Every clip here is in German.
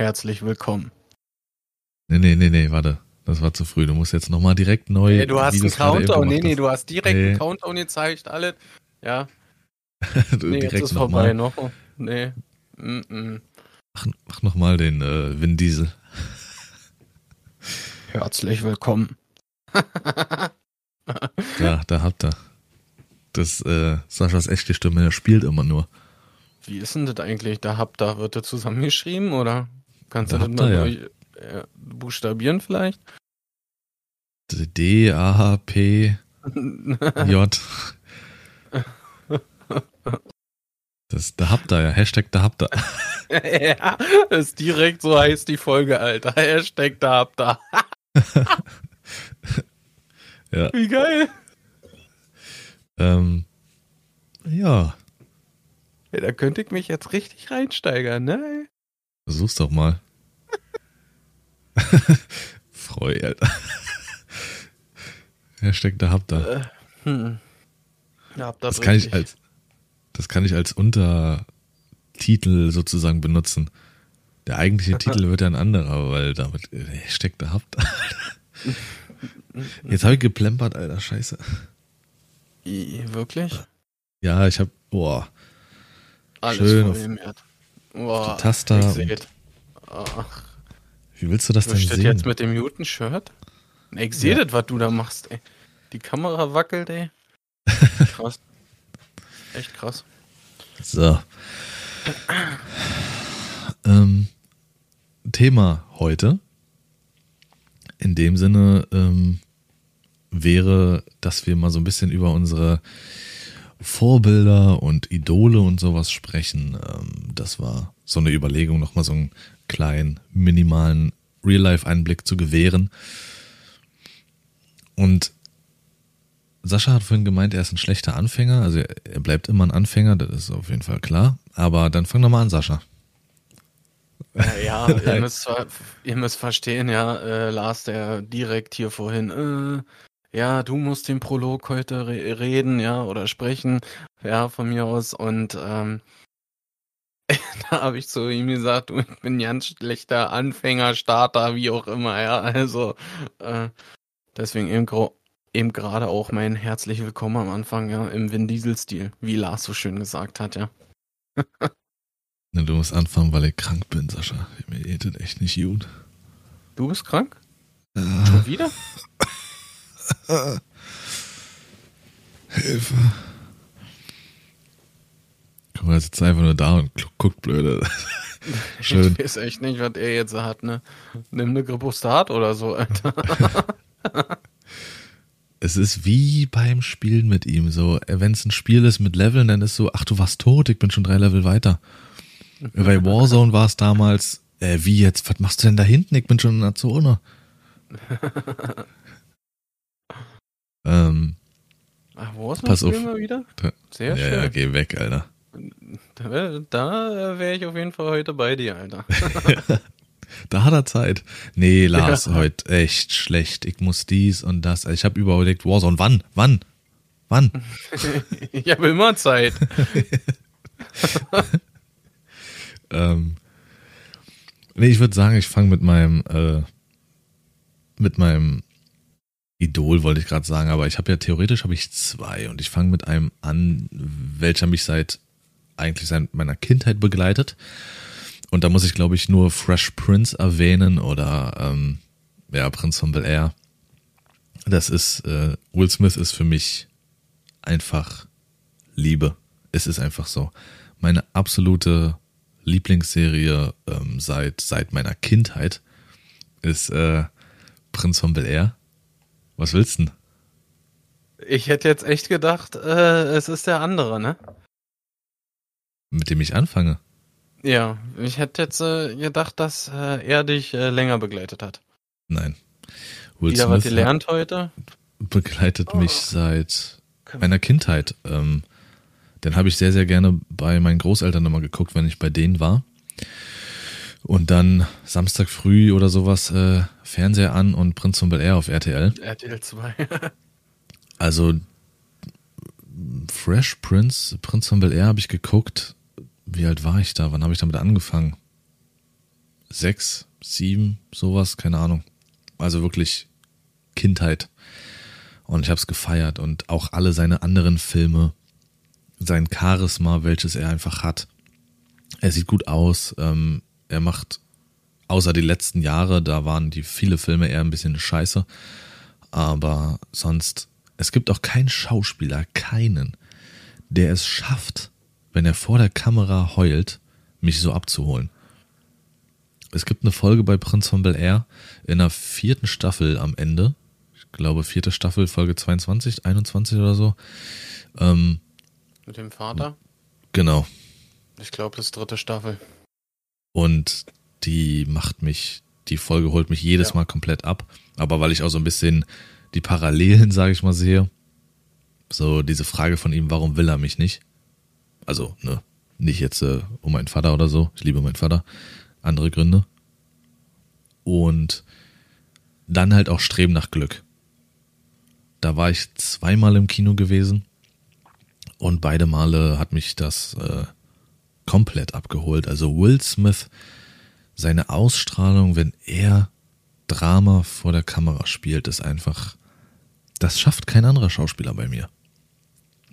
herzlich willkommen. Nee, nee, nee, nee, warte. Das war zu früh. Du musst jetzt nochmal direkt neu. Nee, du hast einen Countdown. Nee, nee, hast. du hast direkt Nee. einen Countdown gezeigt, alles. Ja, Du nee, jetzt direkt ist vorbei noch. Nee. Mm -mm. Mach, mach nochmal den äh, Vin Diesel. Herzlich willkommen. Da, da habt ihr. Das, äh, Saschas echte Stimme, der spielt immer nur. Wie ist denn das eigentlich? Da habt da wird das zusammengeschrieben oder kannst du das mal ihr, durch, äh, buchstabieren vielleicht? D, A, P, J. Das, da habt ihr ja. Hashtag da habt ihr. ja, das ist direkt so heißt die Folge, Alter. Hashtag da habt da. Ja. Wie geil. Ähm, ja, Ja, da könnte ich mich jetzt richtig reinsteigern, ne? Versuch's doch mal. Freu, Alter. Hashtag da habt ihr. Hm. Da habt Das kann ich als, das kann ich als Untertitel sozusagen benutzen. Der eigentliche Titel wird ja ein anderer, weil damit äh, Hashtag da habt. Jetzt habe ich geplempert, Alter, scheiße. Wirklich? Ja, ich habe, boah, Alles Schön auf. Boah, die Taster. Ach, wie willst du das was denn sehen? jetzt mit dem Muten-Shirt? Ich sehe Ja. das, was du da machst, ey. Die Kamera wackelt, ey. Krass. Echt krass. So. Ähm, Thema heute. In dem Sinne ähm, wäre, dass wir mal so ein bisschen über unsere Vorbilder und Idole und sowas sprechen. Ähm, das war so eine Überlegung, nochmal so einen kleinen, minimalen Real-Life-Einblick zu gewähren. Und Sascha hat vorhin gemeint, er ist ein schlechter Anfänger. Also er, bleibt immer ein Anfänger, das ist auf jeden Fall klar. Aber dann fang doch mal an, Sascha. Ja, ja ihr, müsst, ihr müsst verstehen, ja, äh, Lars, der direkt hier vorhin, äh, ja, du musst den Prolog heute re reden, ja, oder sprechen, ja, von mir aus. Und ähm, da habe ich zu ihm gesagt, du, ich bin ein ganz schlechter Anfänger, Starter, wie auch immer, ja. Also äh, deswegen eben, eben gerade auch mein herzlich willkommen am Anfang, ja, im Vin Diesel-Stil, wie Lars so schön gesagt hat, ja. Du musst anfangen, weil ich krank bin, Sascha. Mir geht echt nicht gut. Du bist krank? Äh, Schon wieder? Hilfe. Guck mal, sitzt einfach nur da und gu- guckt blöde. Schön. Ich weiß echt nicht, was er jetzt hat, ne? Nimm eine Grippostat oder so, Alter. Es ist wie beim Spielen mit ihm. So, wenn es ein Spiel ist mit Leveln, dann ist so, ach, du warst tot, ich bin schon drei Level weiter. Bei Warzone war es damals, äh, wie jetzt, was machst du denn da hinten? Ich bin schon in der Zone. Ähm, Ach, wo ist Pass auf. Mal wieder? Da- Sehr ja, ja, schön. geh weg, Alter. Da, da wäre ich auf jeden Fall heute bei dir, Alter. Da hat er Zeit. Nee, Lars, Ja. heute echt schlecht. Ich muss dies und das. Ich habe überlegt, Warzone, wann? Wann? Wann? ich habe immer Zeit. ähm, nee, ich würde sagen, ich fange mit meinem, äh, mit meinem Idol, wollte ich gerade sagen, aber ich habe ja theoretisch habe ich zwei und ich fange mit einem an, welcher mich seit eigentlich seit meiner Kindheit begleitet. Und da muss ich, glaube ich, nur Fresh Prince erwähnen oder ähm, ja, Prinz von Bel Air. Das ist, äh, Will Smith ist für mich einfach Liebe. Es ist einfach so. Meine absolute Lieblingsserie ähm, seit, seit meiner Kindheit ist äh, Prinz von Bel Air. Was willst du denn? Ich hätte jetzt echt gedacht, äh, es ist der andere, ne? Mit dem ich anfange? Ja, ich hätte jetzt äh, gedacht, dass äh, er dich äh, länger begleitet hat. Nein. Will Wieder was gelernt heute? begleitet mich Oh. seit meiner Kindheit. Ähm, den habe ich sehr, sehr gerne bei meinen Großeltern immer geguckt, wenn ich bei denen war. Und dann Samstag früh oder sowas äh, Fernseher an und Prinz von Bel Air auf RTL. RTL 2. Also Fresh Prince, Prinz von Bel Air habe ich geguckt. Wie alt war ich da? Wann habe ich damit angefangen? sechs, sieben, sowas, keine Ahnung. Also wirklich Kindheit. Und ich habe es gefeiert und auch alle seine anderen Filme, sein Charisma, welches er einfach hat. Er sieht gut aus. Ähm, er macht, außer die letzten Jahre, da waren die viele Filme eher ein bisschen scheiße. Aber sonst, es gibt auch keinen Schauspieler, keinen, der es schafft, wenn er vor der Kamera heult, mich so abzuholen. Es gibt eine Folge bei Prinz von Bel Air in der vierten Staffel am Ende. Ich glaube, vierte Staffel, Folge 22, 21 oder so. Ähm, Mit dem Vater? Genau. Ich glaube, das ist dritte Staffel. Und die macht mich, die Folge holt mich jedes ja. Mal komplett ab. Aber weil ich auch so ein bisschen die Parallelen, sage ich mal, sehe. So diese Frage von ihm, warum will er mich nicht? Also, ne, nicht jetzt äh, um meinen Vater oder so. Ich liebe meinen Vater. Andere Gründe. Und dann halt auch Streben nach Glück. Da war ich zweimal im Kino gewesen und beide Male hat mich das äh, komplett abgeholt. Also Will Smith, seine Ausstrahlung, wenn er Drama vor der Kamera spielt, ist einfach, das schafft kein anderer Schauspieler bei mir.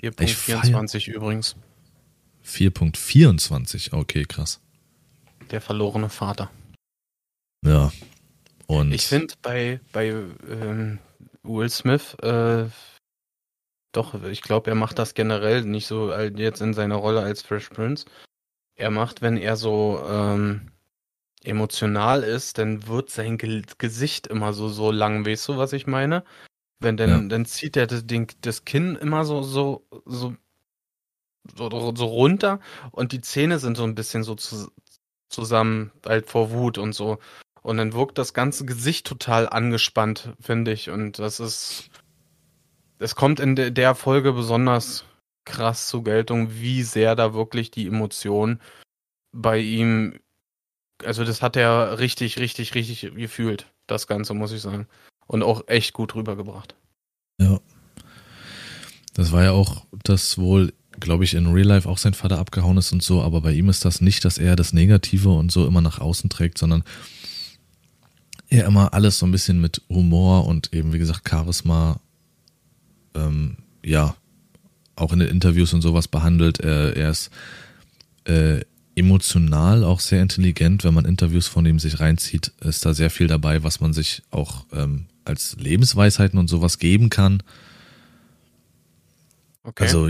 4.24 übrigens. 4.24, okay, krass. Der verlorene Vater. Ja. Und ich finde bei, bei ähm, Will Smith, äh, doch, ich glaube, er macht das generell nicht so jetzt in seiner Rolle als Fresh Prince. Er macht, wenn er so ähm, emotional ist, dann wird sein Ge Gesicht immer so, so lang, weißt du, was ich meine? Wenn dann, ja. dann zieht er das, den, das Kinn immer so, so, so, so, so runter und die Zähne sind so ein bisschen so zu, zusammen, halt vor Wut und so. Und dann wirkt das ganze Gesicht total angespannt, finde ich. Und das ist, es kommt in de der Folge besonders krass zur Geltung, wie sehr da wirklich die Emotion bei ihm, also das hat er richtig, richtig, richtig gefühlt, das Ganze, muss ich sagen und auch echt gut rübergebracht. Ja. Das war ja auch das wohl, glaube ich, in Real Life auch sein Vater abgehauen ist und so, aber bei ihm ist das nicht, dass er das Negative und so immer nach außen trägt, sondern er immer alles so ein bisschen mit Humor und eben, wie gesagt, Charisma, ähm, ja, auch in den Interviews und sowas behandelt. Er, er ist äh, emotional auch sehr intelligent. Wenn man Interviews von ihm sich reinzieht, ist da sehr viel dabei, was man sich auch ähm, als Lebensweisheiten und sowas geben kann. Okay. Also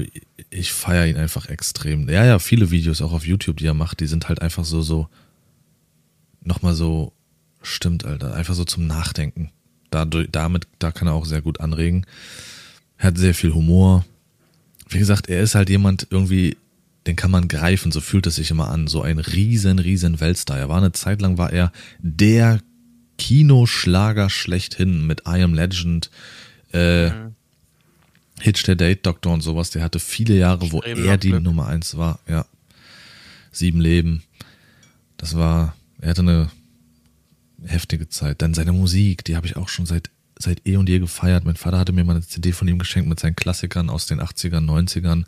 ich feiere ihn einfach extrem. Ja, ja, viele Videos auch auf YouTube, die er macht, die sind halt einfach so, so, nochmal so, stimmt, Alter, einfach so zum Nachdenken. Dadurch, damit, da kann er auch sehr gut anregen. Er hat sehr viel Humor. Wie gesagt, er ist halt jemand irgendwie, den kann man greifen, so fühlt es sich immer an. So ein riesen, riesen Weltstar. Er war eine Zeit lang, war er der Kinoschlager schlechthin mit I Am Legend, äh, mhm. Hitch der Date Doctor und sowas. Der hatte viele Jahre, wo Streben er die Glück. Nummer eins war. Ja. Sieben Leben. Das war, er hatte eine heftige Zeit. Dann seine Musik, die habe ich auch schon seit, seit eh und je gefeiert. Mein Vater hatte mir mal eine CD von ihm geschenkt mit seinen Klassikern aus den 80ern, 90ern.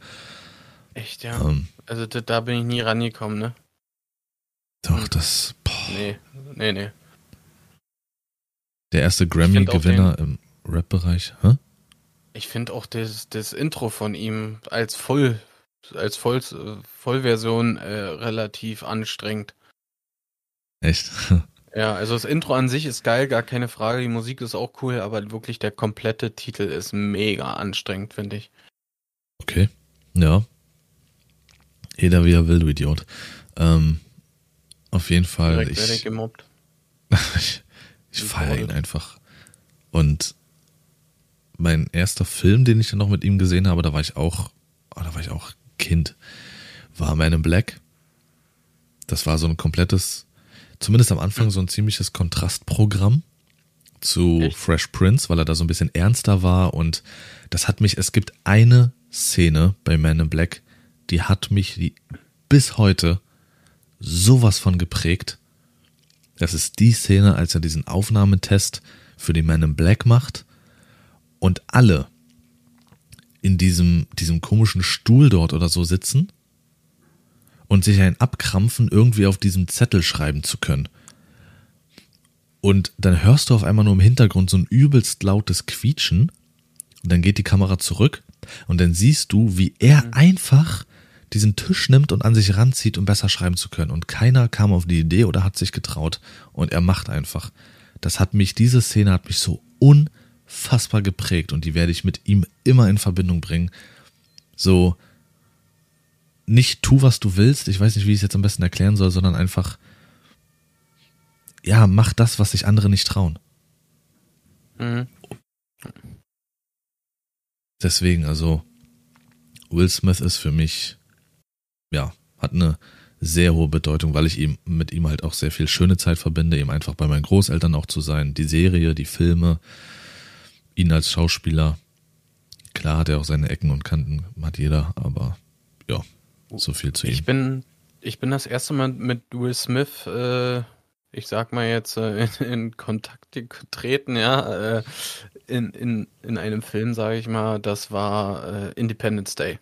Echt, ja. Ähm, also da, da, bin ich nie rangekommen, ne? Doch, das. Boah. Nee, nee, nee. Der erste Grammy-Gewinner im Rap-Bereich, hä? Ich finde auch das, das Intro von ihm als Voll, als Voll, Vollversion äh, relativ anstrengend. Echt? ja, also das Intro an sich ist geil, gar keine Frage. Die Musik ist auch cool, aber wirklich der komplette Titel ist mega anstrengend, finde ich. Okay, ja. Jeder wie er will, du Idiot. Ähm, auf jeden Fall. Direkt ich, werde ich gemobbt. ich, ich feiere ihn einfach. Und mein erster Film, den ich dann noch mit ihm gesehen habe, da war ich auch, oh, da war ich auch Kind, war Man in Black. Das war so ein komplettes, zumindest am Anfang so ein ziemliches Kontrastprogramm zu Echt? Fresh Prince, weil er da so ein bisschen ernster war und das hat mich, es gibt eine Szene bei Man in Black, die hat mich die, bis heute sowas von geprägt. Das ist die Szene, als er diesen Aufnahmetest für die Man in Black macht und alle in diesem, diesem komischen Stuhl dort oder so sitzen und sich ein abkrampfen, irgendwie auf diesem Zettel schreiben zu können. Und dann hörst du auf einmal nur im Hintergrund so ein übelst lautes Quietschen. Und dann geht die Kamera zurück und dann siehst du, wie er mhm. einfach diesen Tisch nimmt und an sich ranzieht, um besser schreiben zu können. Und keiner kam auf die Idee oder hat sich getraut. Und er macht einfach. Das hat mich, diese Szene hat mich so unfassbar geprägt und die werde ich mit ihm immer in Verbindung bringen. So, nicht tu, was du willst. Ich weiß nicht, wie ich es jetzt am besten erklären soll, sondern einfach, ja, mach das, was sich andere nicht trauen. Mhm. Deswegen, also, Will Smith ist für mich ja, hat eine sehr hohe Bedeutung, weil ich ihm mit ihm halt auch sehr viel schöne Zeit verbinde, ihm einfach bei meinen Großeltern auch zu sein, die Serie, die Filme, ihn als Schauspieler. Klar hat er auch seine Ecken und Kanten, hat jeder, aber ja, so viel zu ihm. Ich bin, ich bin das erste Mal mit Will Smith, äh, ich sag mal jetzt, äh, in, in, Kontakt getreten, ja, äh, in, in, in einem Film, sage ich mal, das war äh, Independence Day.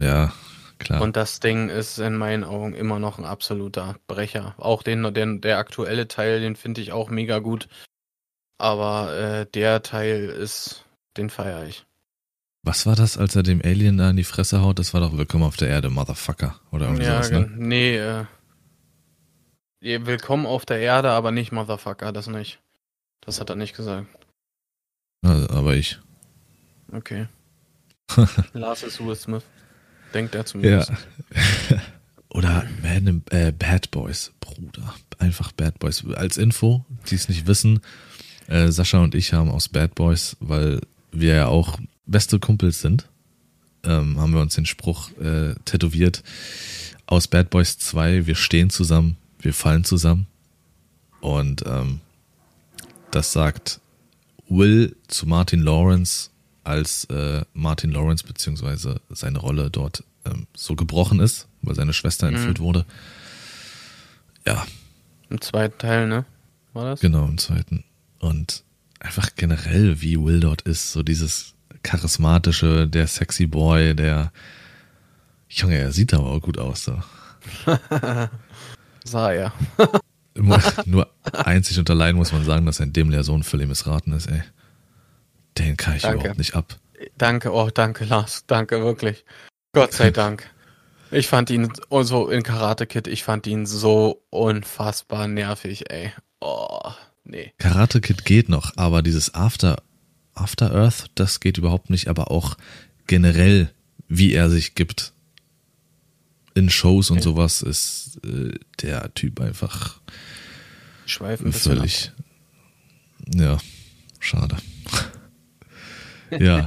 Ja, Klar. Und das Ding ist in meinen Augen immer noch ein absoluter Brecher. Auch den, den der aktuelle Teil, den finde ich auch mega gut. Aber äh, der Teil ist, den feiere ich. Was war das, als er dem Alien da in die Fresse haut? Das war doch Willkommen auf der Erde, Motherfucker. Oder irgendwie ja, sowas, ne? Nee, äh, Willkommen auf der Erde, aber nicht Motherfucker, das nicht. Das hat er nicht gesagt. Also, aber ich. Okay. Lars ist Will Smith. Denkt er zumindest. Ja. Oder Man, äh, Bad Boys, Bruder. Einfach Bad Boys. Als Info, die es nicht wissen, äh, Sascha und ich haben aus Bad Boys, weil wir ja auch beste Kumpels sind, ähm, haben wir uns den Spruch äh, tätowiert. Aus Bad Boys 2, wir stehen zusammen, wir fallen zusammen. Und ähm, das sagt Will zu Martin Lawrence als äh, Martin Lawrence beziehungsweise seine Rolle dort ähm, so gebrochen ist, weil seine Schwester mhm. entführt wurde. Ja. Im zweiten Teil, ne? War das? Genau, im zweiten. Und einfach generell, wie Will dort ist, so dieses charismatische, der sexy Boy, der Junge, er sieht aber auch gut aus. So. Sah er. Nur einzig und allein muss man sagen, dass ein dämlicher Sohn völlig missraten ist, ey. Den kann ich danke. überhaupt nicht ab. Danke, oh, danke, Lars. Danke, wirklich. Gott sei Dank. Ich fand ihn so in Karate Kid, ich fand ihn so unfassbar nervig, ey. Oh, nee. Karate Kid geht noch, aber dieses After, After Earth, das geht überhaupt nicht, aber auch generell, wie er sich gibt in Shows und okay. sowas, ist äh, der Typ einfach Schweifen völlig. Ja, schade. Ja.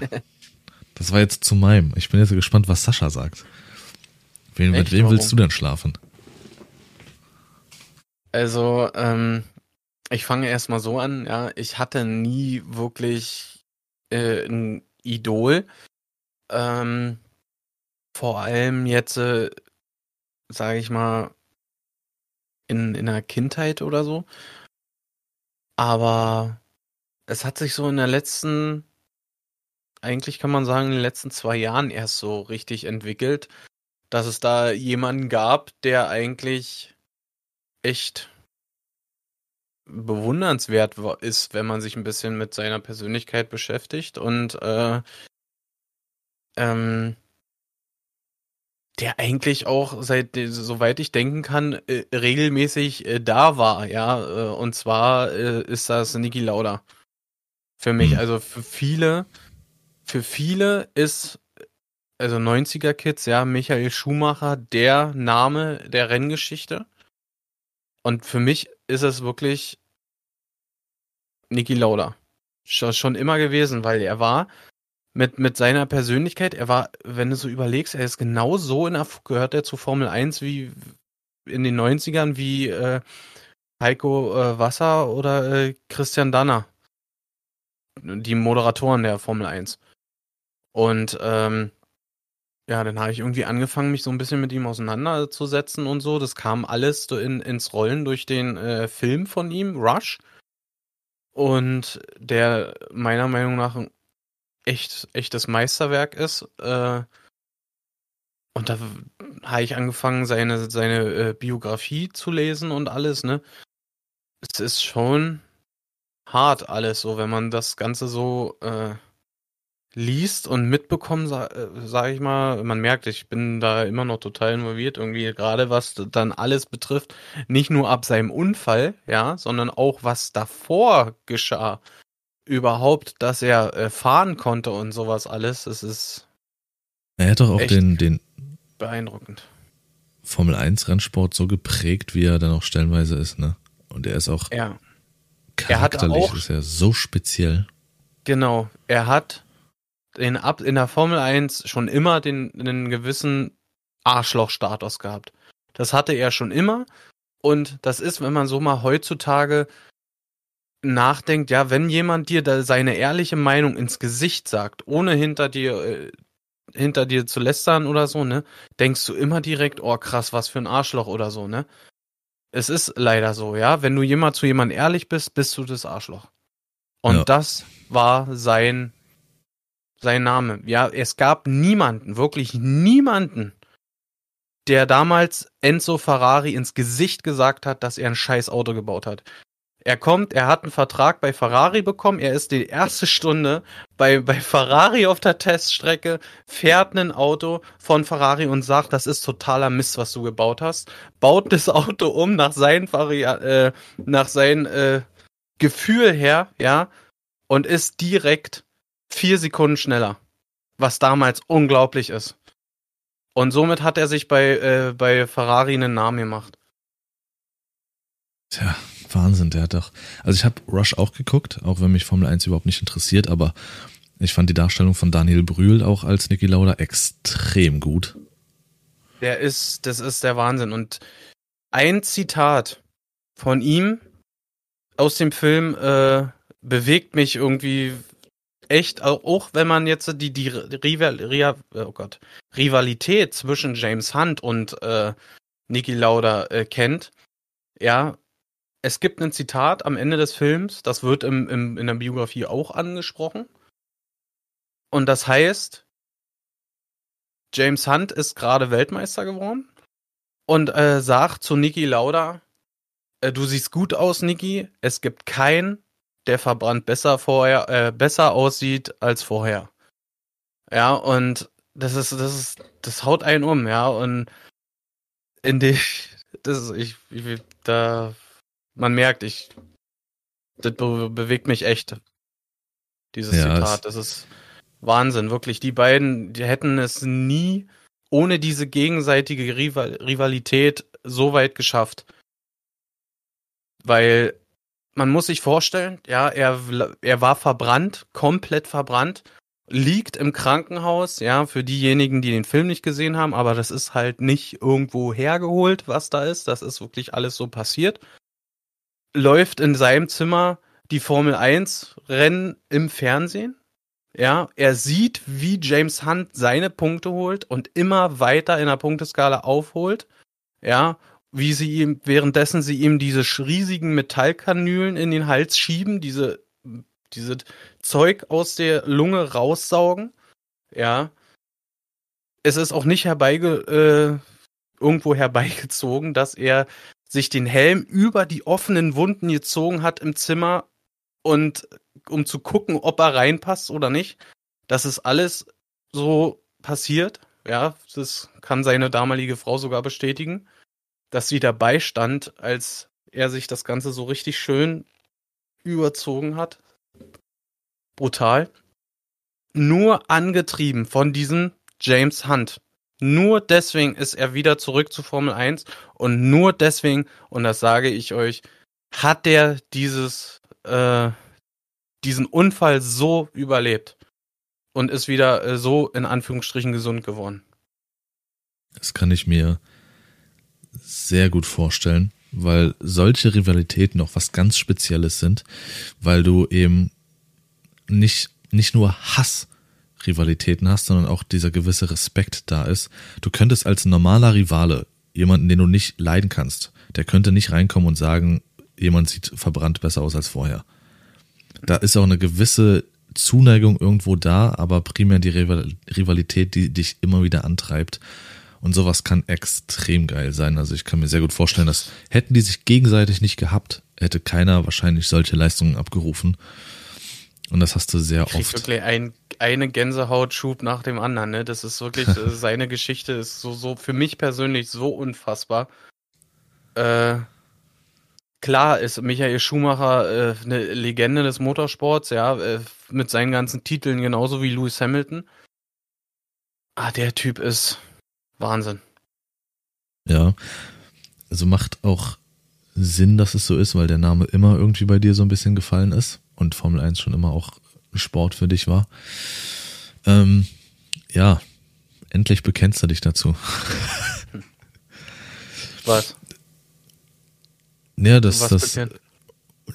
Das war jetzt zu meinem. Ich bin jetzt gespannt, was Sascha sagt. Wen, mit wem willst du denn schlafen? Also, ähm, ich fange erstmal so an, ja. Ich hatte nie wirklich äh, ein Idol. Ähm, vor allem jetzt, äh, sage ich mal, in, in der Kindheit oder so. Aber es hat sich so in der letzten eigentlich kann man sagen, in den letzten zwei Jahren erst so richtig entwickelt, dass es da jemanden gab, der eigentlich echt bewundernswert ist, wenn man sich ein bisschen mit seiner Persönlichkeit beschäftigt und äh, ähm, der eigentlich auch seit soweit ich denken kann äh, regelmäßig äh, da war, ja, äh, und zwar äh, ist das Niki Lauda für mich, hm. also für viele für viele ist, also 90er Kids, ja, Michael Schumacher der Name der Renngeschichte. Und für mich ist es wirklich Niki Lauda. Schon immer gewesen, weil er war mit, mit seiner Persönlichkeit, er war, wenn du so überlegst, er ist genau so in der, gehört er zu Formel 1 wie in den 90ern wie äh, Heiko äh, Wasser oder äh, Christian Danner. Die Moderatoren der Formel 1. Und ähm, ja, dann habe ich irgendwie angefangen, mich so ein bisschen mit ihm auseinanderzusetzen und so. Das kam alles so in, ins Rollen durch den äh, Film von ihm, Rush. Und der meiner Meinung nach ein echt, echtes Meisterwerk ist. Äh, und da habe ich angefangen, seine, seine äh, Biografie zu lesen und alles, ne? es ist schon hart alles so, wenn man das Ganze so äh, liest und mitbekommt, sa äh, sage ich mal. Man merkt, ich bin da immer noch total involviert, irgendwie gerade was dann alles betrifft. Nicht nur ab seinem Unfall, ja, sondern auch was davor geschah. Überhaupt, dass er äh, fahren konnte und sowas alles. Es ist. Er hat doch auch den, den beeindruckend. Formel 1 Rennsport so geprägt, wie er dann auch stellenweise ist, ne? Und er ist auch ja. charakterlich er auch, ist er so speziell. Genau, er hat in, in der Formel 1 schon immer den, den gewissen Arschloch-Status gehabt. Das hatte er schon immer. Und das ist, wenn man so mal heutzutage nachdenkt, ja, wenn jemand dir da seine ehrliche Meinung ins Gesicht sagt, ohne hinter dir, äh, hinter dir zu lästern oder so, ne, denkst du immer direkt, oh krass, was für ein Arschloch oder so, ne? Es ist leider so, ja. Wenn du jemand zu jemandem ehrlich bist, bist du das Arschloch. Und ja. das war sein sein Name. Ja, es gab niemanden, wirklich niemanden, der damals Enzo Ferrari ins Gesicht gesagt hat, dass er ein scheiß Auto gebaut hat. Er kommt, er hat einen Vertrag bei Ferrari bekommen, er ist die erste Stunde bei, bei Ferrari auf der Teststrecke, fährt ein Auto von Ferrari und sagt, das ist totaler Mist, was du gebaut hast, baut das Auto um nach seinem Vari äh, nach seinem äh, Gefühl her, ja, und ist direkt vier Sekunden schneller. Was damals unglaublich ist. Und somit hat er sich bei, äh, bei Ferrari einen Namen gemacht. Tja, Wahnsinn, der hat doch. Also ich habe Rush auch geguckt, auch wenn mich Formel 1 überhaupt nicht interessiert, aber ich fand die Darstellung von Daniel Brühl auch als Niki Lauda extrem gut. Der ist, das ist der Wahnsinn. Und ein Zitat von ihm aus dem Film äh, bewegt mich irgendwie echt, auch wenn man jetzt die, die Rival, Rival, oh Gott, Rivalität zwischen James Hunt und äh, Niki Lauda äh, kennt, ja, es gibt ein Zitat am Ende des Films, das wird im, im, in der Biografie auch angesprochen. Und das heißt, James Hunt ist gerade Weltmeister geworden und äh, sagt zu Niki Lauda, äh, du siehst gut aus, Niki, es gibt kein der verbrannt besser vorher, äh, besser aussieht als vorher. Ja, und das ist, das ist, das haut einen um, ja, und in dem, das ist, ich, ich da, man merkt, ich, das be bewegt mich echt, dieses ja, Zitat, das ist Wahnsinn, wirklich, die beiden, die hätten es nie ohne diese gegenseitige Rival Rivalität so weit geschafft. Weil man muss sich vorstellen, ja, er, er war verbrannt, komplett verbrannt, liegt im Krankenhaus, ja, für diejenigen, die den Film nicht gesehen haben, aber das ist halt nicht irgendwo hergeholt, was da ist, das ist wirklich alles so passiert. Läuft in seinem Zimmer die Formel 1 Rennen im Fernsehen. Ja, er sieht, wie James Hunt seine Punkte holt und immer weiter in der Punkteskala aufholt. Ja, wie sie ihm, währenddessen sie ihm diese riesigen Metallkanülen in den Hals schieben, diese, diese Zeug aus der Lunge raussaugen. Ja. Es ist auch nicht herbeige, äh, irgendwo herbeigezogen, dass er sich den Helm über die offenen Wunden gezogen hat im Zimmer und um zu gucken, ob er reinpasst oder nicht. Das ist alles so passiert. Ja, das kann seine damalige Frau sogar bestätigen dass sie dabei stand, als er sich das Ganze so richtig schön überzogen hat. Brutal. Nur angetrieben von diesem James Hunt. Nur deswegen ist er wieder zurück zu Formel 1 und nur deswegen, und das sage ich euch, hat er dieses, äh, diesen Unfall so überlebt und ist wieder äh, so in Anführungsstrichen gesund geworden. Das kann ich mir sehr gut vorstellen, weil solche Rivalitäten auch was ganz Spezielles sind, weil du eben nicht, nicht nur Hass-Rivalitäten hast, sondern auch dieser gewisse Respekt da ist. Du könntest als normaler Rivale, jemanden, den du nicht leiden kannst, der könnte nicht reinkommen und sagen, jemand sieht verbrannt besser aus als vorher. Da ist auch eine gewisse Zuneigung irgendwo da, aber primär die Rivalität, die dich immer wieder antreibt. Und sowas kann extrem geil sein. Also ich kann mir sehr gut vorstellen, dass hätten die sich gegenseitig nicht gehabt, hätte keiner wahrscheinlich solche Leistungen abgerufen. Und das hast du sehr Krieg oft. wirklich ein, eine Gänsehautschub nach dem anderen. Ne? Das ist wirklich, seine Geschichte ist so, so für mich persönlich so unfassbar. Äh, klar ist Michael Schumacher äh, eine Legende des Motorsports, ja, äh, mit seinen ganzen Titeln genauso wie Lewis Hamilton. Ah, der Typ ist Wahnsinn. Ja. Also macht auch Sinn, dass es so ist, weil der Name immer irgendwie bei dir so ein bisschen gefallen ist und Formel 1 schon immer auch Sport für dich war. Ähm, ja, endlich bekennst du dich dazu. Was? Ja, das, Was das, bekennt?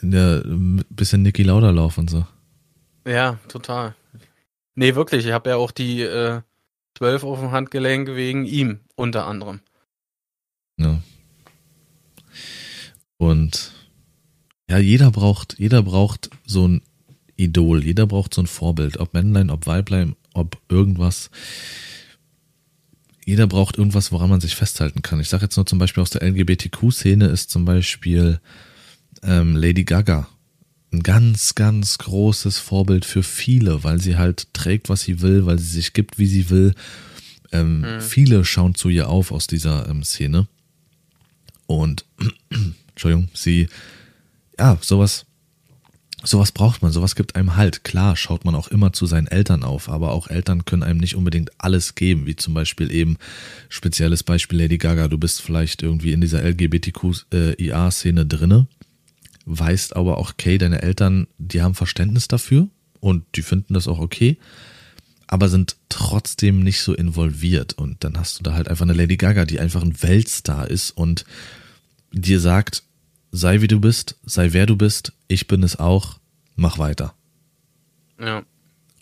ja, ein bisschen Niki Lauderlauf und so. Ja, total. Nee, wirklich. Ich habe ja auch die äh, 12 auf dem Handgelenk wegen ihm, unter anderem. Ja. Und ja, jeder braucht, jeder braucht so ein Idol, jeder braucht so ein Vorbild, ob Männlein, ob Weiblein, ob irgendwas. Jeder braucht irgendwas, woran man sich festhalten kann. Ich sage jetzt nur zum Beispiel aus der LGBTQ-Szene ist zum Beispiel ähm, Lady Gaga ein ganz, ganz großes Vorbild für viele, weil sie halt trägt, was sie will, weil sie sich gibt, wie sie will. Ähm, Mhm. Viele schauen zu ihr auf aus dieser ähm, Szene. Und, Entschuldigung, sie, ja, sowas, sowas braucht man, sowas gibt einem Halt. Klar schaut man auch immer zu seinen Eltern auf, aber auch Eltern können einem nicht unbedingt alles geben, wie zum Beispiel eben, spezielles Beispiel Lady Gaga, du bist vielleicht irgendwie in dieser LGBTQ-IA-Szene drinne, weißt aber auch, okay, deine Eltern, die haben Verständnis dafür und die finden das auch okay, aber sind trotzdem nicht so involviert. Und dann hast du da halt einfach eine Lady Gaga, die einfach ein Weltstar ist und dir sagt, sei wie du bist, sei wer du bist, ich bin es auch, mach weiter. Ja.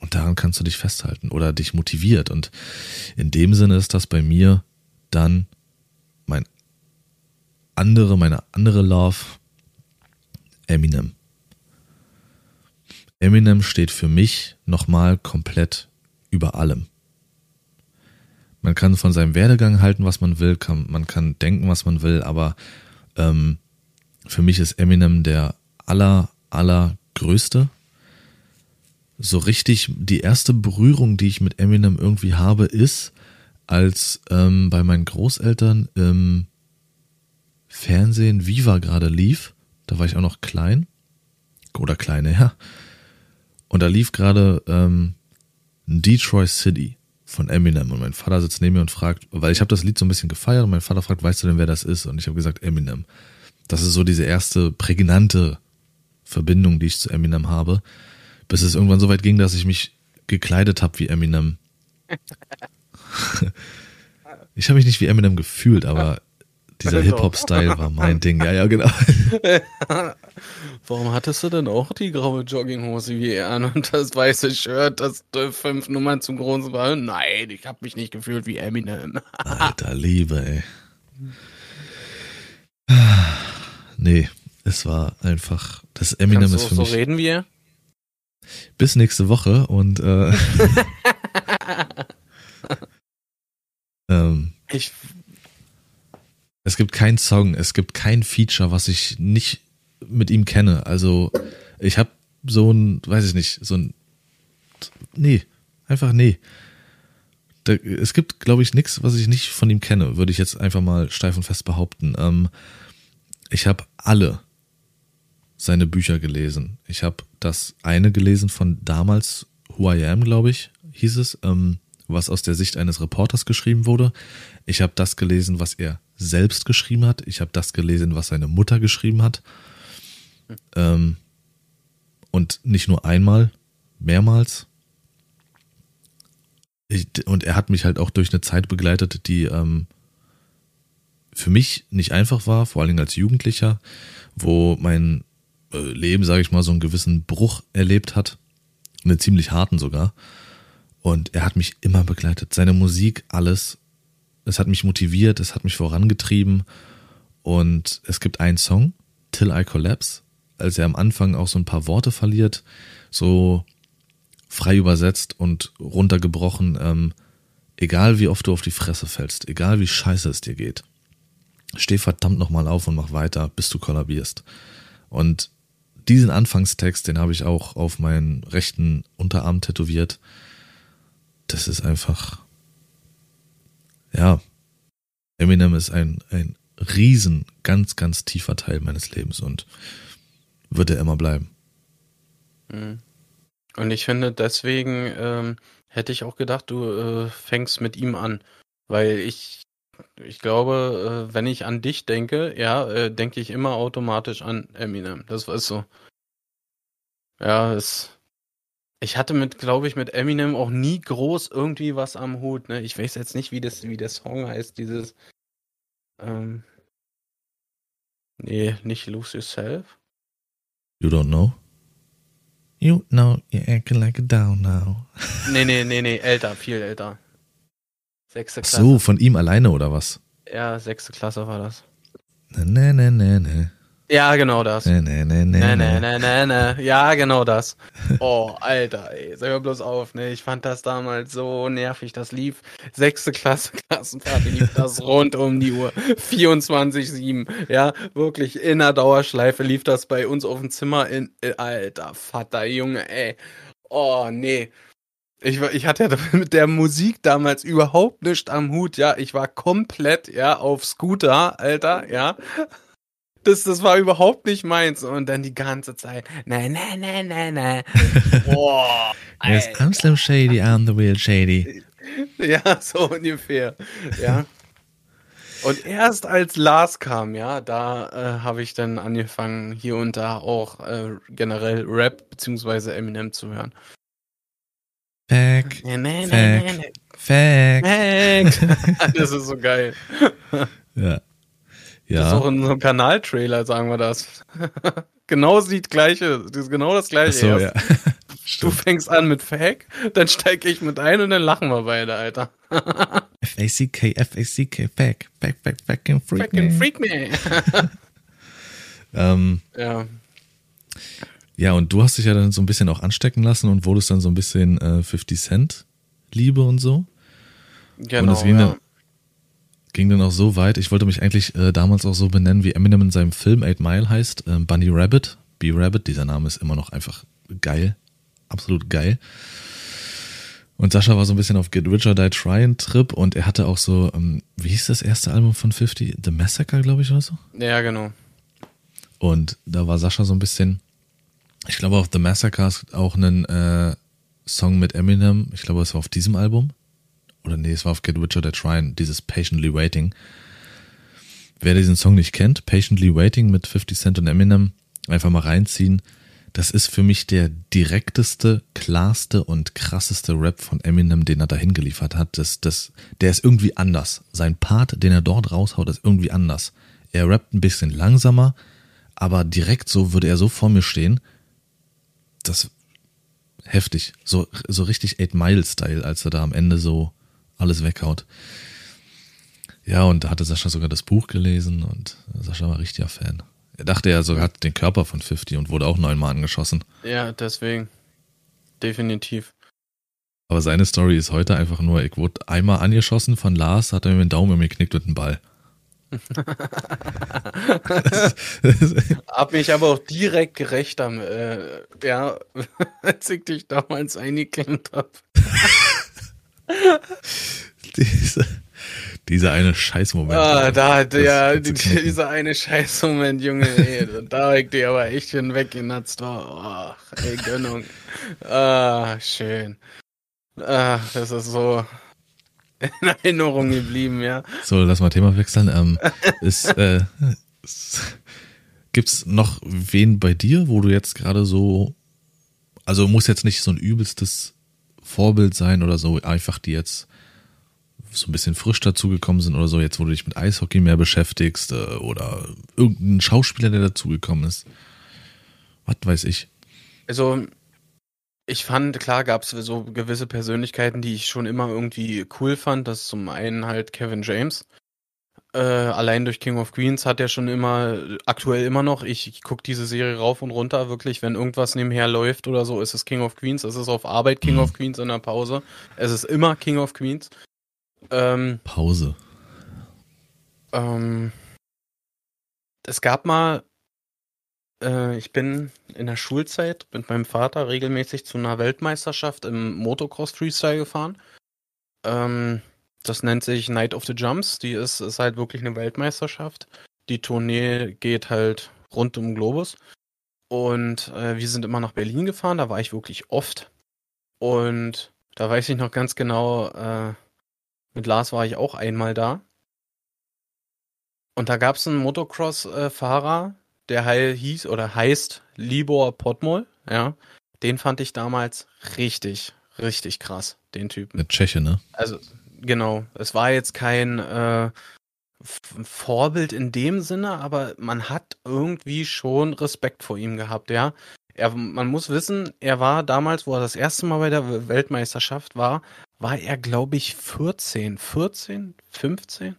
Und daran kannst du dich festhalten oder dich motiviert. Und in dem Sinne ist das bei mir dann mein andere, meine andere Love, Eminem. Eminem steht für mich nochmal komplett über allem. Man kann von seinem Werdegang halten, was man will, kann, man kann denken, was man will, aber ähm, für mich ist Eminem der aller, allergrößte. So richtig, die erste Berührung, die ich mit Eminem irgendwie habe, ist, als ähm, bei meinen Großeltern im Fernsehen Viva gerade lief. Da war ich auch noch klein. Oder kleine, ja. Und da lief gerade ähm, Detroit City von Eminem und mein Vater sitzt neben mir und fragt, weil ich habe das Lied so ein bisschen gefeiert und mein Vater fragt, weißt du denn, wer das ist? Und ich habe gesagt, Eminem. Das ist so diese erste prägnante Verbindung, die ich zu Eminem habe, bis es irgendwann so weit ging, dass ich mich gekleidet habe wie Eminem. ich habe mich nicht wie Eminem gefühlt, aber dieser. Hip-Hop-Style war mein Ding. Ja, ja, genau. Warum hattest du denn auch die graue Jogginghose wie er an und das weiße Shirt, das fünf Nummern zu groß war? Nein, ich habe mich nicht gefühlt wie Eminem. Alter Liebe, ey. Nee, es war einfach, das Eminem Kannst ist für so mich reden wie er? bis nächste Woche und äh, ähm, Ich, es gibt keinen Song, es gibt kein Feature, was ich nicht mit ihm kenne. Also ich habe so ein, weiß ich nicht, so ein, nee, einfach nee. Da, es gibt, glaube ich, nichts, was ich nicht von ihm kenne, würde ich jetzt einfach mal steif und fest behaupten. Ähm, ich habe alle seine Bücher gelesen. Ich habe das eine gelesen von damals, Who I Am, glaube ich, hieß es, ähm, was aus der Sicht eines Reporters geschrieben wurde. Ich habe das gelesen, was er selbst geschrieben hat. Ich habe das gelesen, was seine Mutter geschrieben hat. Ähm, und nicht nur einmal, mehrmals. Ich, und er hat mich halt auch durch eine Zeit begleitet, die ähm, für mich nicht einfach war, vor allen Dingen als Jugendlicher, wo mein äh, Leben, sage ich mal, so einen gewissen Bruch erlebt hat. Einen ziemlich harten sogar. Und er hat mich immer begleitet. Seine Musik, alles. Es hat mich motiviert, es hat mich vorangetrieben. Und es gibt einen Song, Till I Collapse, als er am Anfang auch so ein paar Worte verliert, so frei übersetzt und runtergebrochen. Ähm, egal wie oft du auf die Fresse fällst, egal wie scheiße es dir geht, steh verdammt nochmal auf und mach weiter, bis du kollabierst. Und diesen Anfangstext, den habe ich auch auf meinen rechten Unterarm tätowiert. Das ist einfach, ja, Eminem ist ein, ein riesen, ganz, ganz tiefer Teil meines Lebens und wird er immer bleiben. Mhm. Und ich finde, deswegen ähm, hätte ich auch gedacht, du äh, fängst mit ihm an. Weil ich, ich glaube, äh, wenn ich an dich denke, ja, äh, denke ich immer automatisch an Eminem. Das war so. Ja, es. Ich hatte mit, glaube ich, mit Eminem auch nie groß irgendwie was am Hut. Ne? Ich weiß jetzt nicht, wie das, wie der Song heißt, dieses. Ähm, nee, nicht Lose Yourself. You don't know? You know, you're acting like a down now. Nee, nee, nee, nee, älter, viel älter. Sechste Klasse. So, von ihm alleine oder was? Ja, sechste Klasse war das. Ne, ne, ne, ne, ne. Ja, genau das. Ne, ne, ne, Ne, ne, ne, ne. ne, ne, ne. Ja, genau das. Oh, Alter, ey. Sag mal bloß auf, ne? Ich fand das damals so nervig. Das lief. Sechste Klasse, Klassenparty lief das rund um die Uhr. 24-7. Ja, wirklich in der Dauerschleife lief das bei uns auf dem Zimmer in. äh, Alter, Vater, Junge, ey. Oh, nee. Ich, war- ich hatte ja mit der Musik damals überhaupt nichts am Hut, ja. Ich war komplett, ja, auf Scooter, Alter, ja. Das, das war überhaupt nicht meins. Und dann die ganze Zeit, ne, ne, ne, ne, ne. Boah. Yes. I'm Slim Shady, I'm the real Shady. Ja, so ungefähr. Ja. Und erst als Lars kam, ja, da äh, habe ich dann angefangen, hier und da auch äh, generell Rap beziehungsweise Eminem zu hören. Fact, Fact. fact. Fact. Das ist so geil. Ja. Das ist auch Ja. in so einem Kanaltrailer, sagen wir das. genau das gleiche, das ist genau das gleiche. Erst. ja. Du fängst an mit Fake, dann steig ich mit ein und dann lachen wir beide, Alter. F-A-C-K, F-A-C-K, fact, fact, fact, fucking freak Fucking me. freak me. Ähm, ja. ja, und du hast dich ja dann so ein bisschen auch anstecken lassen und wurdest dann so ein bisschen äh, 50 Cent Liebe und so. Genau. es ging ja. dann- Ging dann auch so weit, ich wollte mich eigentlich äh, damals auch so benennen, wie Eminem in seinem Film Eight Mile heißt, ähm, Bunny Rabbit, B-Rabbit, dieser Name ist immer noch einfach geil, absolut geil. Und Sascha war so ein bisschen auf Get Rich or Die Tryin' Trip und er hatte auch so, ähm, wie hieß das erste Album von 50? The Massacre, glaube ich, oder so? ja, genau. Und da war Sascha so ein bisschen, ich glaube auf The Massacre ist auch einen äh, Song mit Eminem, ich glaube es war auf diesem Album. Oder nee, es war auf Get Rich or Die dieses Patiently Waiting. Wer diesen Song nicht kennt, Patiently Waiting mit 50 Cent und Eminem, einfach mal reinziehen. Das ist für mich der direkteste, klarste und krasseste Rap von Eminem, den er dahin geliefert hat. Das, das, der ist irgendwie anders. Sein Part, den er dort raushaut, ist irgendwie anders. Er rappt ein bisschen langsamer, aber direkt so würde er so vor mir stehen. Das heftig. So, so richtig Eight Mile Style, als er da am Ende so alles weghaut. Ja, und da hatte Sascha sogar das Buch gelesen und Sascha war richtiger Fan. Er dachte, er sogar hat den Körper von 50 und wurde auch neunmal angeschossen. Ja, deswegen. Definitiv. Aber seine Story ist heute einfach nur, ich wurde einmal angeschossen von Lars, hat er mir den Daumen geknickt mit dem Ball. Hab mich aber auch direkt gerecht am, äh, ja, als ich dich damals eingeklemmt hab. Diese, dieser eine Scheißmoment. Ah, da, knicken. dieser eine Scheißmoment, Junge, ey, da hab ich dir aber echt hinweggenatzt. Oh, ey, Gönnung. Ah, schön. Ah, das ist so in Erinnerung geblieben, ja. So, lass mal Thema wechseln. Ähm, ist, äh, ist, gibt's noch wen bei dir, wo du jetzt gerade so, also muss jetzt nicht so ein übelstes Vorbild sein oder so, einfach die jetzt so ein bisschen frisch dazugekommen sind oder so, jetzt wo du dich mit Eishockey mehr beschäftigst äh, oder irgendein Schauspieler, der dazugekommen ist. Was weiß ich. Also, ich fand, klar gab es so gewisse Persönlichkeiten, die ich schon immer irgendwie cool fand. Das ist zum einen halt Kevin James. Äh, allein durch King of Queens hat er schon immer, aktuell immer noch, ich, ich gucke diese Serie rauf und runter, wirklich, wenn irgendwas nebenher läuft oder so, ist es King of Queens. Es ist auf Arbeit King Mhm. of Queens in der Pause. Es ist immer King of Queens. Ähm, Pause. ähm, es gab mal, äh, ich bin in der Schulzeit mit meinem Vater regelmäßig zu einer Weltmeisterschaft im Motocross Freestyle gefahren. Ähm, das nennt sich Night of the Jumps. Die ist, ist halt wirklich eine Weltmeisterschaft. Die Tournee geht halt rund um den Globus. Und äh, wir sind immer nach Berlin gefahren, da war ich wirklich oft. Und da weiß ich noch ganz genau, äh, mit Lars war ich auch einmal da. Und da gab es einen Motocross-Fahrer, der heil hieß oder heißt Libor Potmol, ja. Den fand ich damals richtig, richtig krass, den Typen. Der Tscheche, ne? Also, genau. Es war jetzt kein äh, Vorbild in dem Sinne, aber man hat irgendwie schon Respekt vor ihm gehabt, ja. Er, man muss wissen, er war damals, wo er das erste Mal bei der Weltmeisterschaft war, war er, glaube ich, 14, 14, 15?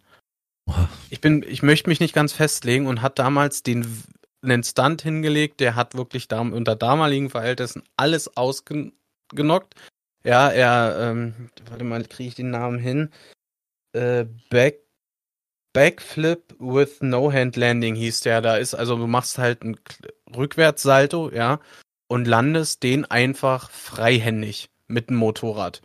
Oha. Ich bin, ich möchte mich nicht ganz festlegen und hat damals den, einen Stunt hingelegt, der hat wirklich dam unter damaligen Verhältnissen alles ausgenockt. Ja, er, ähm, warte mal, kriege ich den Namen hin? Äh, Back, Backflip with No Hand Landing hieß der. Da ist, also du machst halt ein Rückwärtssalto, ja, und landest den einfach freihändig mit dem Motorrad.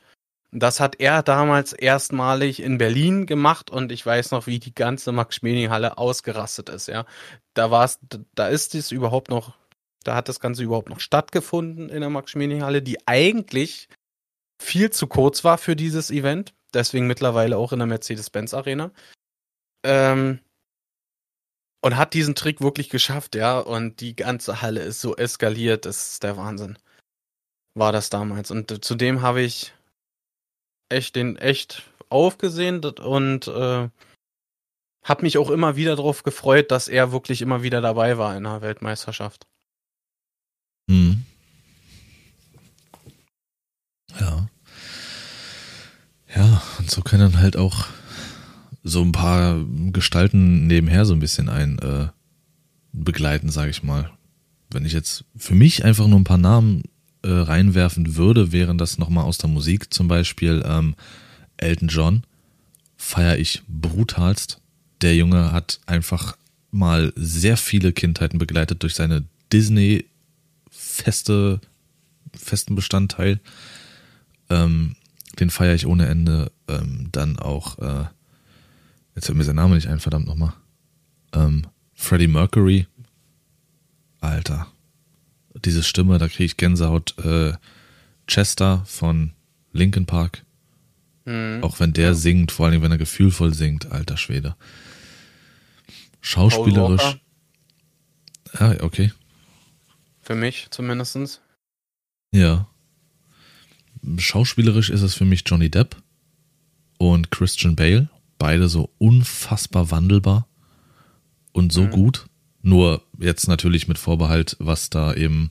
Das hat er damals erstmalig in Berlin gemacht und ich weiß noch, wie die ganze Max-Schmeling-Halle ausgerastet ist, ja. Da war es, da ist es überhaupt noch, da hat das Ganze überhaupt noch stattgefunden in der Max-Schmeling-Halle, die eigentlich viel zu kurz war für dieses Event. Deswegen mittlerweile auch in der Mercedes-Benz-Arena. Ähm, und hat diesen Trick wirklich geschafft, ja. Und die ganze Halle ist so eskaliert, das ist der Wahnsinn. War das damals. Und äh, zudem habe ich echt den echt aufgesehen und äh, habe mich auch immer wieder darauf gefreut, dass er wirklich immer wieder dabei war in der Weltmeisterschaft. Mhm. Ja. Ja, und so können halt auch so ein paar Gestalten nebenher so ein bisschen ein äh, begleiten, sage ich mal. Wenn ich jetzt für mich einfach nur ein paar Namen äh, reinwerfen würde, wären das nochmal aus der Musik zum Beispiel ähm, Elton John. Feier ich brutalst. Der Junge hat einfach mal sehr viele Kindheiten begleitet durch seine Disney feste, festen Bestandteil. Ähm, den feiere ich ohne Ende. Ähm, dann auch, äh, jetzt fällt mir sein Name nicht ein, verdammt nochmal. Ähm, Freddie Mercury. Alter. Diese Stimme, da kriege ich Gänsehaut. Äh, Chester von Linkin Park. Mhm. Auch wenn der singt, vor allem wenn er gefühlvoll singt, alter Schwede. Schauspielerisch. Ja, okay. für mich zumindestens. Ja. Schauspielerisch ist es für mich Johnny Depp und Christian Bale. Beide so unfassbar wandelbar und so Mhm. gut. Nur jetzt natürlich mit Vorbehalt, was da eben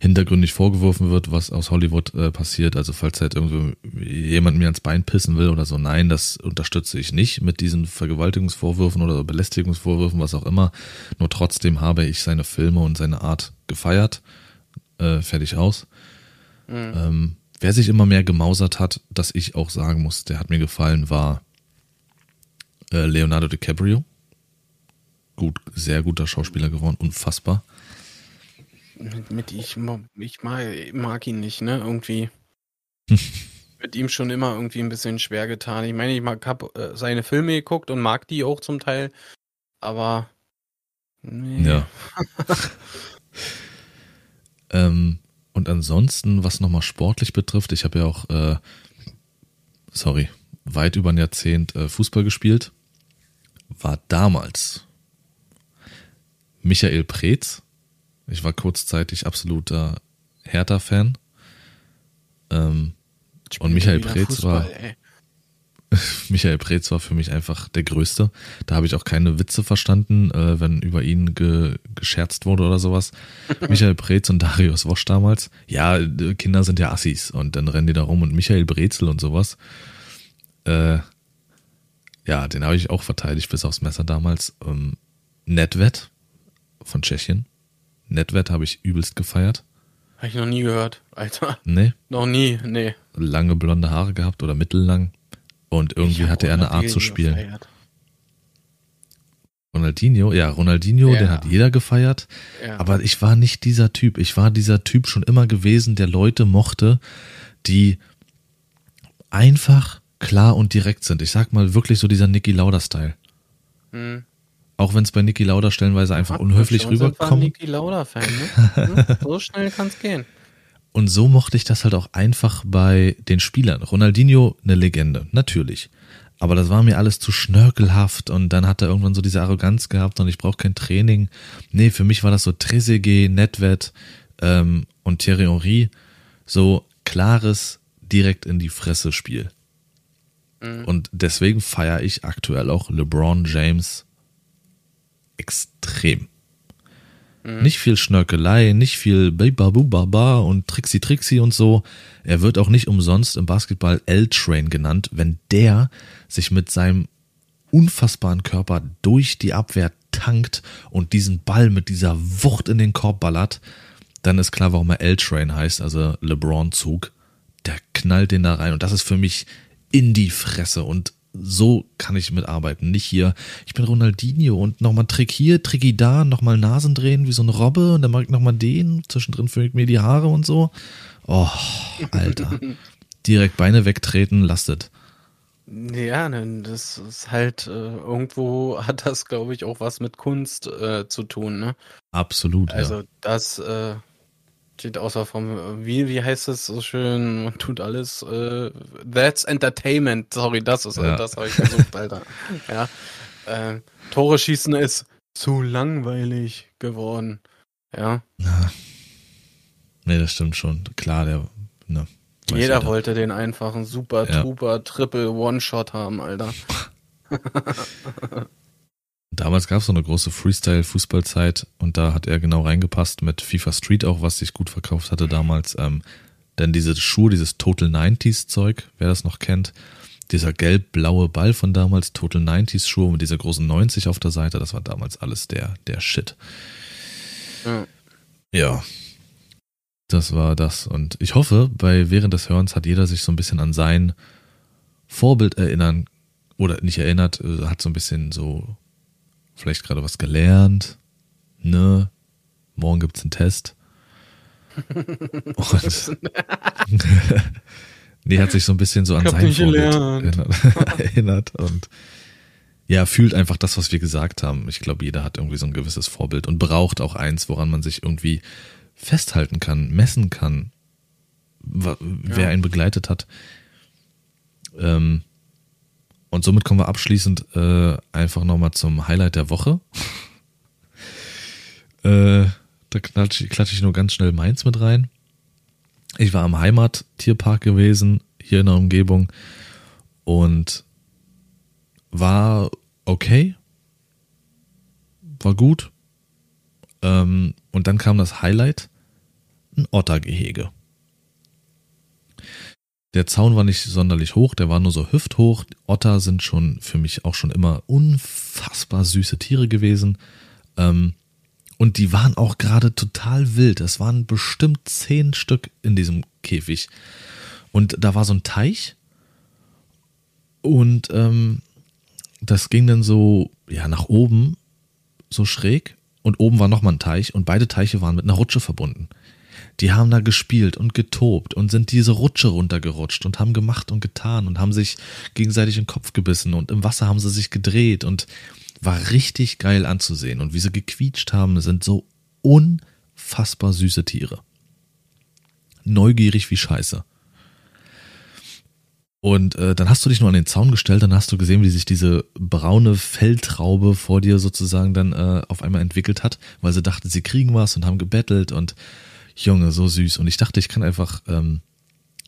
hintergründig vorgeworfen wird, was aus Hollywood äh, passiert. Also falls halt irgendwo jemand mir ans Bein pissen will oder so, nein, das unterstütze ich nicht mit diesen Vergewaltigungsvorwürfen oder Belästigungsvorwürfen, was auch immer. Nur trotzdem habe ich seine Filme und seine Art gefeiert. Äh, fertig aus. Mhm. Ähm, wer sich immer mehr gemausert hat, dass ich auch sagen muss, der hat mir gefallen, war äh, Leonardo DiCaprio. Gut, sehr guter Schauspieler geworden, unfassbar. Mit, ich, ich mag, mag ihn nicht, ne? Irgendwie. mit ihm schon immer irgendwie ein bisschen schwer getan. Ich meine, ich mag, hab äh, seine Filme geguckt und mag die auch zum Teil, aber nee. Ja. ähm, und ansonsten, was nochmal sportlich betrifft, ich habe ja auch, äh, sorry, weit über ein Jahrzehnt äh, Fußball gespielt, war damals Michael Preetz. Ich war kurzzeitig absoluter Hertha-Fan. Ähm, Und Michael Preetz war- ey. Michael Preetz war für mich einfach der Größte. Da habe ich auch keine Witze verstanden, äh, wenn über ihn ge gescherzt wurde oder sowas. Michael Preetz und Darius Wosch damals. Ja, äh, Kinder sind ja Assis und dann rennen die da rum und Michael Brezel und sowas. Äh, ja, den habe ich auch verteidigt bis aufs Messer damals. Ähm, Nedved von Tschechien. Nedved habe ich übelst gefeiert. Hab ich noch nie gehört, Alter. Nee, Noch nie, nee. lange blonde Haare gehabt oder mittellang. Und irgendwie hatte er eine Art zu spielen. Gefeiert. Ronaldinho, ja, Ronaldinho, ja. den hat jeder gefeiert. Ja. Aber ich war nicht dieser Typ. Ich war dieser Typ schon immer gewesen, der Leute mochte, die einfach klar und direkt sind. Ich sag mal wirklich so dieser Niki Lauda-Style. Hm. Auch wenn es bei Niki Lauda stellenweise einfach unhöflich rüberkommt. Niki Lauda-Fan, ne? Hm? So schnell kann es gehen. Und so mochte ich das halt auch einfach bei den Spielern. Ronaldinho, eine Legende, natürlich. Aber das war mir alles zu schnörkelhaft und dann hat er irgendwann so diese Arroganz gehabt und ich brauche kein Training. Nee, für mich war das so Trezeguet, Nedved ähm, und Thierry Henry. So klares, direkt in die Fresse Spiel. Mhm. Und deswegen feiere ich aktuell auch LeBron James extrem. Mhm. Nicht viel Schnörkelei, nicht viel Baba und Trixie Trixie und so. Er wird auch nicht umsonst im Basketball L-Train genannt, wenn der sich mit seinem unfassbaren Körper durch die Abwehr tankt und diesen Ball mit dieser Wucht in den Korb ballert, dann ist klar, warum er L-Train heißt, also LeBron-Zug. Der knallt den da rein und das ist für mich in die Fresse und so kann ich mitarbeiten. Nicht hier, ich bin Ronaldinho und nochmal Trick hier, Tricky da, nochmal Nasen drehen wie so eine Robbe und dann mag ich nochmal den, zwischendrin föhnt mir die Haare und so. Oh, Alter. Direkt Beine wegtreten, lastet. Ja, das ist halt, äh, irgendwo hat das, glaube ich, auch was mit Kunst äh, zu tun, ne? Absolut, Also ja. das äh, steht außer vom, wie, wie heißt es so schön, man tut alles, äh, that's entertainment, sorry, das ist, ja. das habe ich versucht, Alter. ja, äh, Tore schießen ist zu langweilig geworden, ja. ja. Nee, das stimmt schon, klar, der, ne. Jeder wollte den einfachen Super ja. Triple One-Shot haben, Alter. Damals gab es so eine große Freestyle-Fußballzeit und da hat er genau reingepasst mit FIFA Street auch, was sich gut verkauft hatte damals. Ähm, denn diese Schuhe, dieses Total 90s Zeug, wer das noch kennt, dieser gelb-blaue Ball von damals, Total 90s Schuhe mit dieser großen 90 auf der Seite, das war damals alles der, der Shit. Ja. ja. Das war das. Und ich hoffe, bei während des Hörens hat jeder sich so ein bisschen an sein Vorbild erinnern oder nicht erinnert, äh, hat so ein bisschen so vielleicht gerade was gelernt. Ne? Morgen gibt's einen Test. Und nee, hat sich so ein bisschen so an sein Vorbild erinnert, erinnert und ja, fühlt einfach das, was wir gesagt haben. Ich glaube, jeder hat irgendwie so ein gewisses Vorbild und braucht auch eins, woran man sich irgendwie festhalten kann, messen kann, wer ja. einen begleitet hat. Ähm, und somit kommen wir abschließend äh, einfach nochmal zum Highlight der Woche. äh, da klatsche klatsch ich nur ganz schnell Mainz mit rein. Ich war am Heimattierpark gewesen, hier in der Umgebung, und war okay, war gut, ähm, und dann kam das Highlight, ein Ottergehege. Der Zaun war nicht sonderlich hoch, der war nur so hüfthoch. Otter sind schon für mich auch schon immer unfassbar süße Tiere gewesen. Ähm, und die waren auch gerade total wild. Es waren bestimmt zehn Stück in diesem Käfig. Und da war so ein Teich. Und ähm, das ging dann so, ja, nach oben, so schräg und oben war nochmal ein Teich und beide Teiche waren mit einer Rutsche verbunden. Die haben da gespielt und getobt und sind diese Rutsche runtergerutscht und haben gemacht und getan und haben sich gegenseitig den Kopf gebissen und im Wasser haben sie sich gedreht und war richtig geil anzusehen. Und wie sie gequietscht haben, sind so unfassbar süße Tiere. Neugierig wie Scheiße. Und äh, dann hast du dich nur an den Zaun gestellt, dann hast du gesehen, wie sich diese braune Feldtraube vor dir sozusagen dann äh, auf einmal entwickelt hat, weil sie dachten, sie kriegen was und haben gebettelt und Junge, so süß. Und ich dachte, ich kann einfach ähm,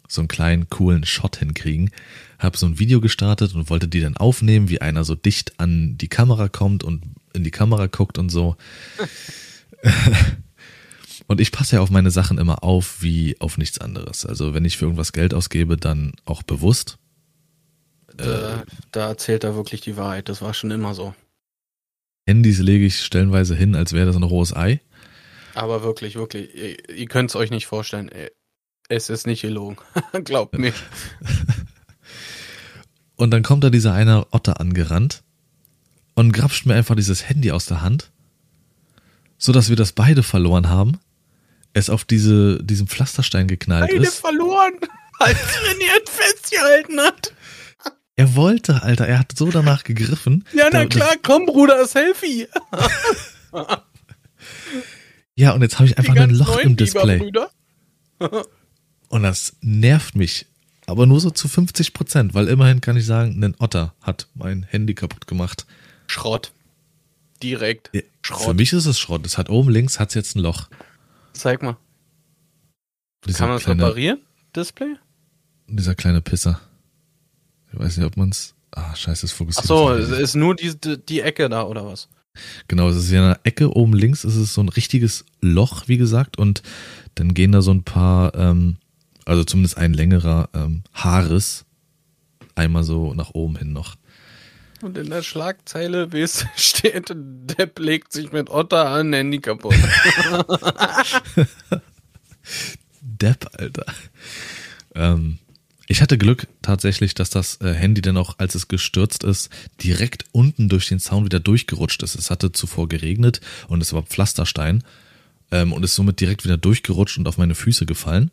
so einen kleinen, coolen Shot hinkriegen. Hab so ein Video gestartet und wollte die dann aufnehmen, wie einer so dicht an die Kamera kommt und in die Kamera guckt und so. Und ich passe ja auf meine Sachen immer auf wie auf nichts anderes. Also wenn ich für irgendwas Geld ausgebe, dann auch bewusst. Da, äh, da erzählt er wirklich die Wahrheit. Das war schon immer so. Handys lege ich stellenweise hin, als wäre das ein rohes Ei. Aber wirklich, wirklich, ihr, ihr könnt es euch nicht vorstellen. Es ist nicht gelogen. Glaubt mir. Und dann kommt da dieser eine Otter angerannt und grapscht mir einfach dieses Handy aus der Hand, so dass wir das beide verloren haben. Es auf diese, diesen Pflasterstein geknallt Beide ist. verloren, als trainiert festgehalten hat. Er wollte, Alter, er hat so danach gegriffen. Ja, na Da- klar, komm, Bruder, Selfie. Ja, und jetzt habe ich einfach ein Loch im Display. Und das nervt mich. Aber nur so zu 50 Prozent, weil immerhin kann ich sagen, ein Otter hat mein Handy kaputt gemacht. Schrott. Direkt. Ja, Schrott. Für mich ist es Schrott. Es hat oben links hat's jetzt ein Loch. Zeig mal. Dieser Kann man das reparieren? Display? Dieser kleine Pisser. Ich weiß nicht, ob man's. Ah, scheiße, es fokussiert. Ach so, sich es ist nur die, die Ecke da, oder was? Genau, es ist hier in der Ecke oben links, ist es so ein richtiges Loch, wie gesagt, und dann gehen da so ein paar, ähm, also zumindest ein längerer ähm, Haares einmal so nach oben hin noch. Und in der Schlagzeile wie es steht, Depp legt sich mit Otter an, Handy kaputt. Depp, Alter. Ähm, ich hatte Glück tatsächlich, dass das äh, Handy dann auch, als es gestürzt ist, direkt unten durch den Zaun wieder durchgerutscht ist. Es hatte zuvor geregnet und es war Pflasterstein ähm, und ist somit direkt wieder durchgerutscht und auf meine Füße gefallen.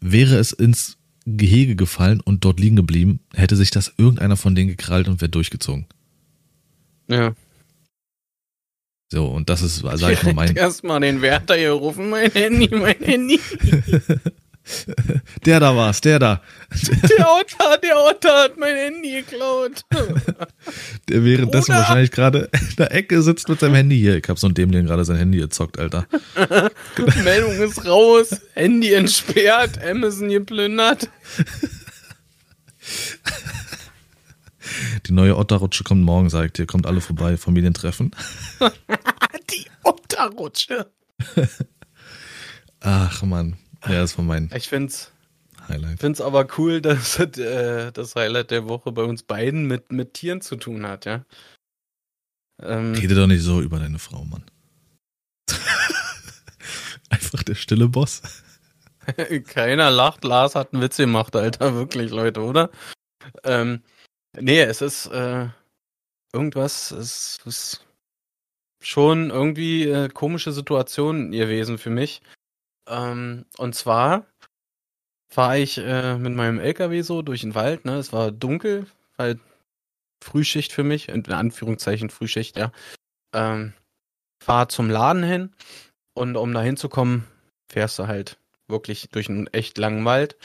Wäre es ins Gehege gefallen und dort liegen geblieben, hätte sich das irgendeiner von denen gekrallt und wäre durchgezogen. ja. So, und das ist, sag ich mal, mein, Erstmal den Wärter hier rufen, mein Handy, mein Handy. der da war's, der da. Der Otter, der Otter hat mein Handy geklaut. Der währenddessen Bruder! wahrscheinlich gerade in der Ecke sitzt mit seinem Handy hier. Ich hab so einen Dämling gerade sein Handy gezockt, Alter. Meldung ist raus, Handy entsperrt, Amazon geplündert. Die neue Otterrutsche kommt morgen, sagt ihr. Kommt alle vorbei, Familientreffen. Die Otterrutsche. Ach man, ja, das war mein Ich find's, Highlight. find's aber cool, dass äh, das Highlight der Woche bei uns beiden mit, mit Tieren zu tun hat, ja. Ähm, Rede doch nicht so über deine Frau, Mann. Einfach der stille Boss. Keiner lacht, Lars hat einen Witz gemacht, Alter, wirklich, Leute, oder? Ähm, nee, es ist äh, irgendwas, es ist schon irgendwie äh, komische Situation gewesen für mich. Ähm, und zwar fahre ich äh, mit meinem LKW so durch den Wald, ne? Es war dunkel, halt Frühschicht für mich, in Anführungszeichen Frühschicht, ja. Ähm, fahr zum Laden hin und um da hinzukommen, fährst du halt wirklich durch einen echt langen Wald.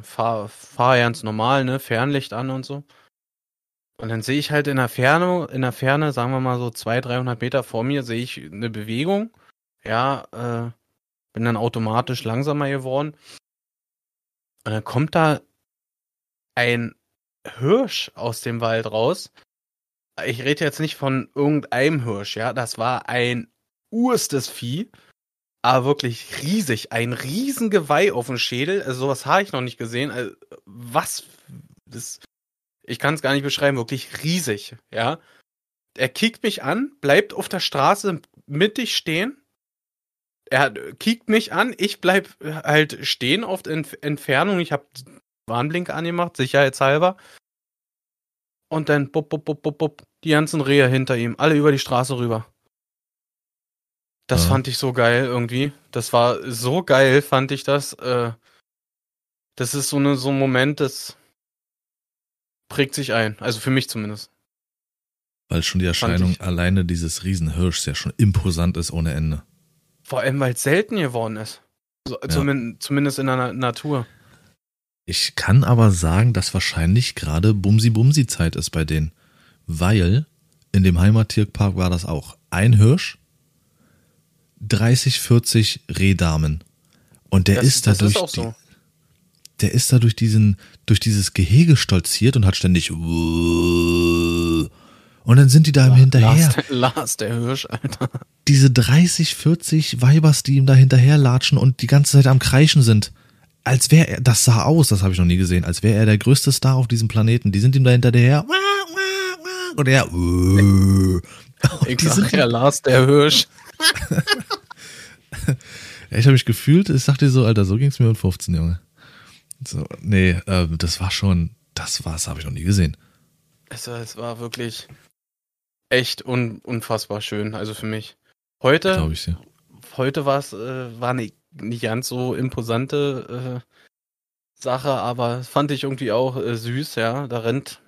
Fahr, fahr ganz normal, ne, Fernlicht an und so. Und dann sehe ich halt in der Ferne, in der Ferne, sagen wir mal so 200, 300 Meter vor mir, sehe ich eine Bewegung. Ja, äh, bin dann automatisch langsamer geworden. Und dann kommt da ein Hirsch aus dem Wald raus. Ich rede jetzt nicht von irgendeinem Hirsch, ja, das war ein urstes Vieh aber wirklich riesig. Ein Riesengeweih auf dem Schädel. Also sowas habe ich noch nicht gesehen. Also, was? Das, ich kann es gar nicht beschreiben. Wirklich riesig, ja. Er kickt mich an, bleibt auf der Straße mittig stehen. Er kickt mich an, ich bleib halt stehen auf der Entf Entfernung. Ich habe Warnblink angemacht, sicherheitshalber. Und dann bup, bup, bup, bup, bup, die ganzen Rehe hinter ihm, alle über die Straße rüber. Das Ja. fand ich so geil irgendwie. Das war so geil, fand ich das. Äh, das ist so, eine, so ein Moment, das prägt sich ein. Also für mich zumindest. Weil schon die Erscheinung alleine dieses Riesenhirschs ja schon imposant ist ohne Ende. Vor allem, weil es selten geworden ist. So, zumin zumindest in der Na Natur. Ich kann aber sagen, dass wahrscheinlich gerade Bumsi-Bumsi-Zeit ist bei denen. Weil in dem Heimattierpark war das auch. Ein Hirsch, 30, 40 Rehdamen. Und der Das- ist da das ist auch so. der ist da durch diesen, durch dieses Gehege stolziert und hat ständig und dann sind die da ihm hinterher. Lars, Lars, der Hirsch, Alter. Diese 30, 40 Weibers, die ihm da hinterher latschen und die ganze Zeit am Kreischen sind. Als wäre er, das sah aus, das habe ich noch nie gesehen, als wäre er der größte Star auf diesem Planeten. Die sind ihm da hinterher. Und er. Ich die sind ja, Lars, der Hirsch. Ich habe mich gefühlt, ich sag dir so, Alter, so ging's mir mit 15, Junge. So, nee, äh, das war schon, das war's, habe ich noch nie gesehen. Es, es war wirklich echt un, unfassbar schön, also für mich. Heute, ich dir. heute war es äh, war nicht, nicht ganz so imposante äh, Sache, aber fand ich irgendwie auch äh, süß, ja. Da rennt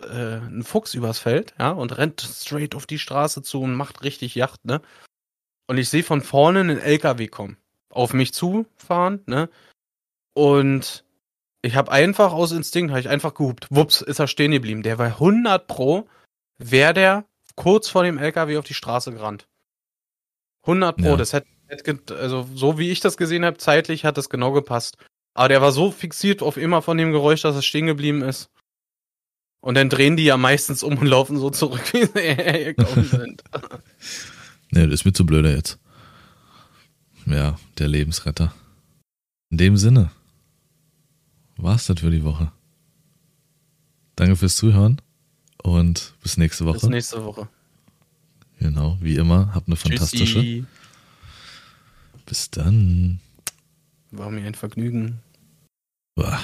äh, ein Fuchs übers Feld, ja, und rennt straight auf die Straße zu und macht richtig Yacht, ne? Und ich sehe von vorne einen LKW kommen, auf mich zufahren, ne? Und ich habe einfach aus Instinkt, habe ich einfach gehupt. Wups, ist er stehen geblieben. Der war 100 pro, wäre der kurz vor dem LKW auf die Straße gerannt. 100 pro, Ja. das hätte, hätte, also so wie ich das gesehen habe, zeitlich hat das genau gepasst. Aber der war so fixiert auf immer von dem Geräusch, dass er stehen geblieben ist. Und dann drehen die ja meistens um und laufen so zurück, wie sie hergekommen sind. Nee, das ist mir zu blöder jetzt. Ja, der Lebensretter. In dem Sinne, war's das für die Woche. Danke fürs Zuhören und bis nächste Woche. Bis nächste Woche. Genau, wie immer, habt eine fantastische. Tschüssi. Bis dann. War mir ein Vergnügen. Uah.